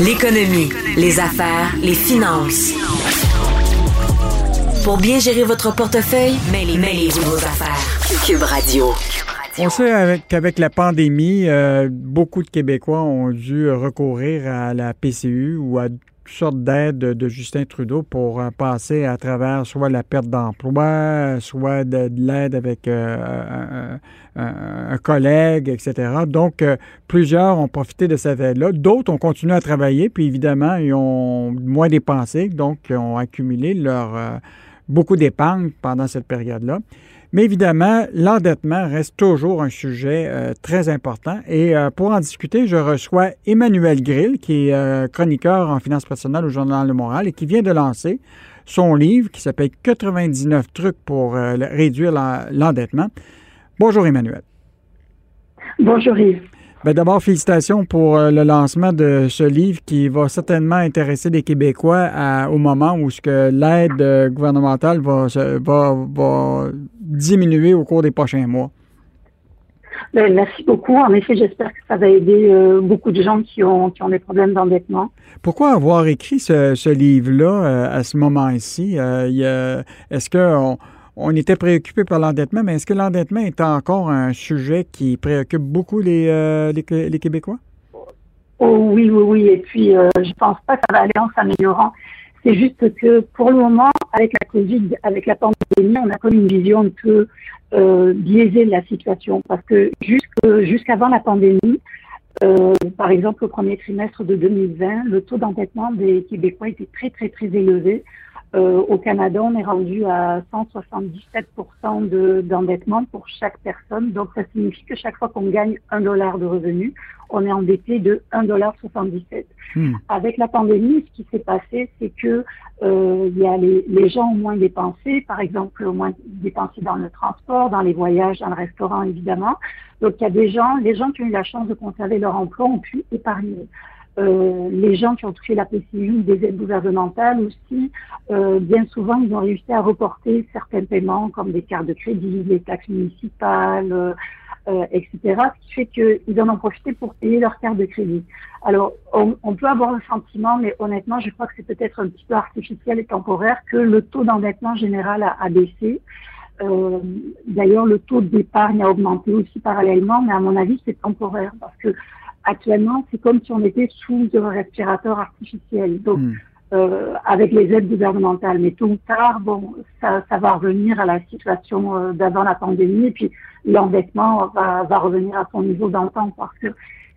L'économie, les affaires, les finances. Pour bien gérer votre portefeuille, mêlez-vous vos affaires. Cube Radio. On sait qu'avec la pandémie, euh, beaucoup de Québécois ont dû recourir à la PCU ou à sorte d'aide de Justin Trudeau pour euh, passer à travers soit la perte d'emploi, soit de, l'aide avec euh, un, collègue, etc. Donc, euh, plusieurs ont profité de cette aide-là. D'autres ont continué à travailler, puis évidemment, ils ont moins dépensé, donc ils ont accumulé leur beaucoup d'épargne pendant cette période-là. Mais évidemment, l'endettement reste toujours un sujet euh, très important. Et euh, pour en discuter, je reçois Emmanuel Grill, qui est euh, chroniqueur en finances personnelles au Journal Le Moral et qui vient de lancer son livre qui s'appelle 99 trucs pour réduire l'endettement. Bonjour Emmanuel. Bonjour Yves. Ben, d'abord, félicitations pour euh, le lancement de ce livre qui va certainement intéresser les Québécois au moment où ce que l'aide euh, gouvernementale va, va, diminuer au cours des prochains mois. Ben, merci beaucoup. En effet, j'espère que ça va aider euh, beaucoup de gens qui ont, qui ont des problèmes d'endettement. Pourquoi avoir écrit ce, livre-là à ce moment-ci? Est-ce qu'on on était préoccupé par l'endettement, mais est-ce que l'endettement est encore un sujet qui préoccupe beaucoup les, euh, les, Québécois? Oh, oui, oui, oui. Et puis, euh, je pense pas que ça va aller en s'améliorant. C'est juste que pour le moment, avec la COVID, avec la pandémie, on a comme une vision un peu biaisée de la situation. Parce que jusqu'avant la pandémie, euh, par exemple, au premier trimestre de 2020, le taux d'endettement des Québécois était très, très, très élevé. Euh, au Canada, on est rendu à 177% d'endettement pour chaque personne. Donc, ça signifie que chaque fois qu'on gagne un dollar de revenu, on est endetté de 1,77$. Hmm. Avec la pandémie, ce qui s'est passé, c'est que euh, il y a les, les, gens ont moins dépensé, par exemple, au moins dépensé dans le transport, dans les voyages, dans le restaurant, évidemment. Donc, il y a des gens, les gens qui ont eu la chance de conserver leur emploi ont pu épargner. Euh, les gens qui ont touché la PCU des aides gouvernementales aussi, euh, bien souvent, ils ont réussi à reporter certains paiements comme des cartes de crédit, les taxes municipales, euh etc. Ce qui fait qu'ils en ont profité pour payer leurs cartes de crédit. Alors, on, on, peut avoir le sentiment, mais honnêtement, je crois que c'est peut-être un petit peu artificiel et temporaire que le taux d'endettement général a, a baissé. Euh, D'ailleurs, le taux d'épargne a augmenté aussi parallèlement, mais à mon avis, c'est temporaire parce que actuellement, c'est comme si on était sous un respirateur artificiel. Donc, hmm. euh, avec les aides gouvernementales. Mais tôt ou tard, bon, ça, ça va revenir à la situation euh, d'avant la pandémie et puis l'endettement va, va revenir à son niveau d'antan parce que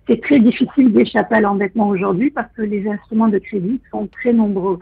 c'est très difficile d'échapper à l'endettement aujourd'hui parce que les instruments de crédit sont très nombreux.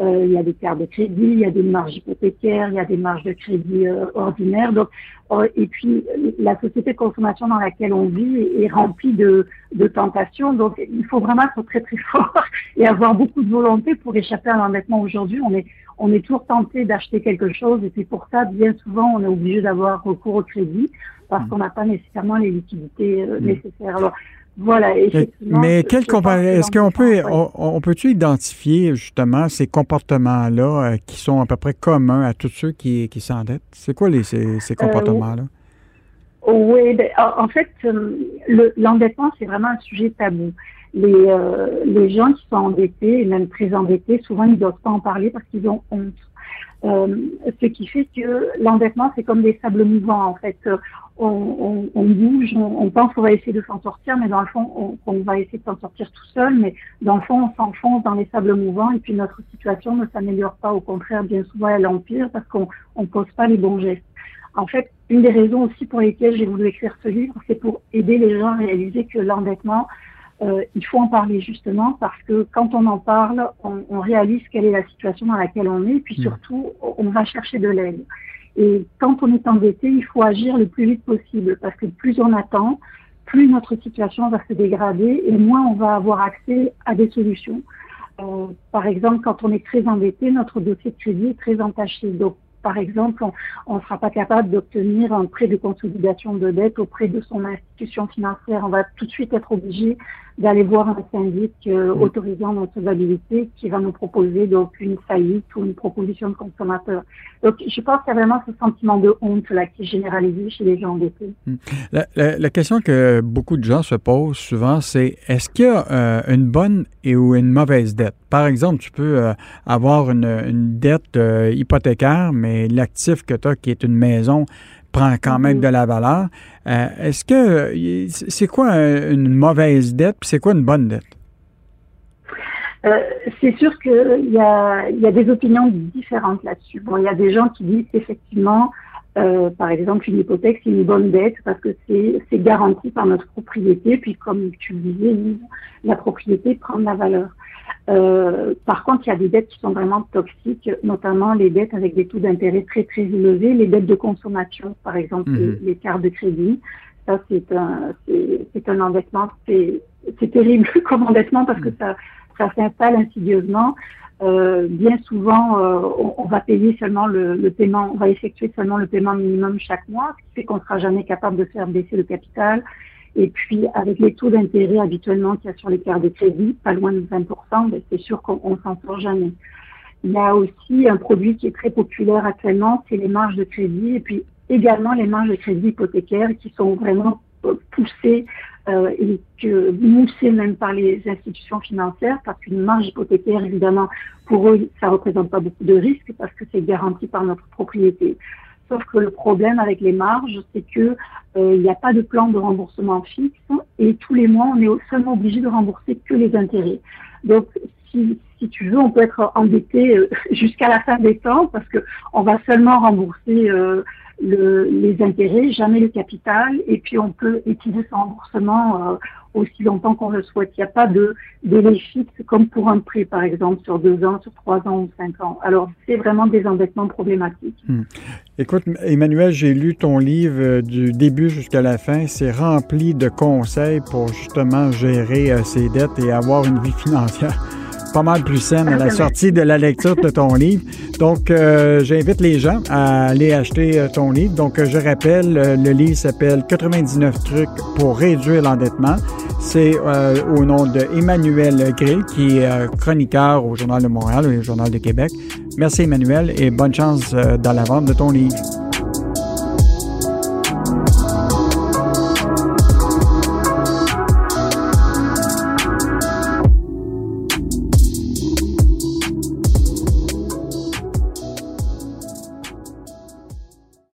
Euh, il y a des cartes de crédit, il y a des marges hypothécaires, il y a des marges de crédit euh, ordinaires. Donc, euh, et puis, la société de consommation dans laquelle on vit est, remplie de, de, tentations. Donc, il faut vraiment être très, très fort et avoir beaucoup de volonté pour échapper à l'endettement. Aujourd'hui, on est, on est toujours tenté d'acheter quelque chose et c'est pour ça, bien souvent, on est obligé d'avoir recours au crédit parce mmh. qu'on n'a pas nécessairement les liquidités mmh. nécessaires. Alors, voilà, effectivement. Mais quel est-ce qu'on peut, on, peut-tu identifier justement ces comportements-là euh, qui sont à peu près communs à tous ceux qui, qui s'endettent? C'est quoi les, ces, ces euh, comportements-là? oui, ben, en fait, euh, l'endettement, c'est vraiment un sujet tabou. Les, les gens qui sont endettés, et même très endettés, souvent, ils ne doivent pas en parler parce qu'ils ont honte. Euh, ce qui fait que l'endettement, c'est comme des sables mouvants. En fait, on, on, on bouge, on, pense qu'on va essayer de s'en sortir, mais dans le fond, on, va essayer de s'en sortir tout seul, mais dans le fond, on s'enfonce dans les sables mouvants et puis notre situation ne s'améliore pas. Au contraire, bien souvent, elle empire parce qu'on ne pose pas les bons gestes. En fait, une des raisons aussi pour lesquelles j'ai voulu écrire ce livre, c'est pour aider les gens à réaliser que l'endettement, euh, il faut en parler justement parce que quand on en parle, on, on, réalise quelle est la situation dans laquelle on est, puis mmh. surtout, on va chercher de l'aide. Et quand on est endetté, il faut agir le plus vite possible parce que plus on attend, plus notre situation va se dégrader et moins on va avoir accès à des solutions. Euh, par exemple, quand on est très endetté, notre dossier de crédit est très entaché. Donc, par exemple, on ne sera pas capable d'obtenir un prêt de consolidation de dette auprès de son institution institution financière, on va tout de suite être obligé d'aller voir un syndic euh, autorisant notre validité qui va nous proposer donc une faillite ou une proposition de consommateur. Donc je pense qu'il y a vraiment ce sentiment de honte là qui est généralisé chez les gens endettés. Mm. La, question que beaucoup de gens se posent souvent, c'est est-ce qu'il y a euh, une bonne et ou une mauvaise dette? Par exemple, tu peux euh, avoir une, une dette hypothécaire, mais l'actif que tu as, qui est une maison, prend quand même mm-hmm. de la valeur. Euh, est-ce que c'est quoi une mauvaise dette c'est quoi une bonne dette? Euh, c'est sûr qu'il y a, y a des opinions différentes là-dessus. Bon, il y a des gens qui disent effectivement, euh, par exemple, une hypothèque, c'est une bonne dette parce que c'est garanti par notre propriété. Puis, comme tu le disais, la propriété prend de la valeur. Euh, par contre, il y a des dettes qui sont vraiment toxiques, notamment les dettes avec des taux d'intérêt très très élevés, les dettes de consommation, par exemple mhm. les, cartes de crédit. Ça, c'est un, c'est un endettement, c'est terrible comme endettement parce que mhm. ça, ça s'installe insidieusement. Euh, bien souvent, euh, on, on, va payer seulement le, le, paiement, on va effectuer seulement le paiement minimum chaque mois, ce qui fait qu'on sera jamais capable de faire baisser le capital. Et puis, avec les taux d'intérêt habituellement qu'il y a sur les cartes de crédit, pas loin de 20%, ben, c'est sûr qu'on s'en sort jamais. Il y a aussi un produit qui est très populaire actuellement, c'est les marges de crédit, et puis également les marges de crédit hypothécaires qui sont vraiment euh, poussées euh, et que moussées même par les institutions financières, parce qu'une marge hypothécaire, évidemment, pour eux, ça représente pas beaucoup de risques parce que c'est garanti par notre propriété. Sauf que le problème avec les marges, c'est que euh, il n'y a pas de plan de remboursement fixe et tous les mois, on est seulement obligé de rembourser que les intérêts. Donc, si, si tu veux, on peut être endetté euh, jusqu'à la fin des temps parce que on va seulement rembourser euh, le, les intérêts, jamais le capital, et puis on peut utiliser ce remboursement aussi longtemps qu'on le souhaite. Il n'y a pas de délai fixe comme pour un prêt, par exemple, sur deux ans, sur trois ans ou cinq ans. Alors, c'est vraiment des endettements problématiques. Hmm. Écoute, Emmanuel, j'ai lu ton livre euh, du début jusqu'à la fin. C'est rempli de conseils pour justement gérer euh, ses dettes et avoir une vie financière pas mal plus saine à la sortie de la lecture de ton livre. Donc, euh, j'invite les gens à aller acheter euh, ton livre. Donc, euh, je rappelle, le livre s'appelle 99 trucs pour réduire l'endettement. C'est au nom de Emmanuel Grill, qui est chroniqueur au Journal de Montréal et au Journal de Québec. Merci Emmanuel et bonne chance dans la vente de ton livre.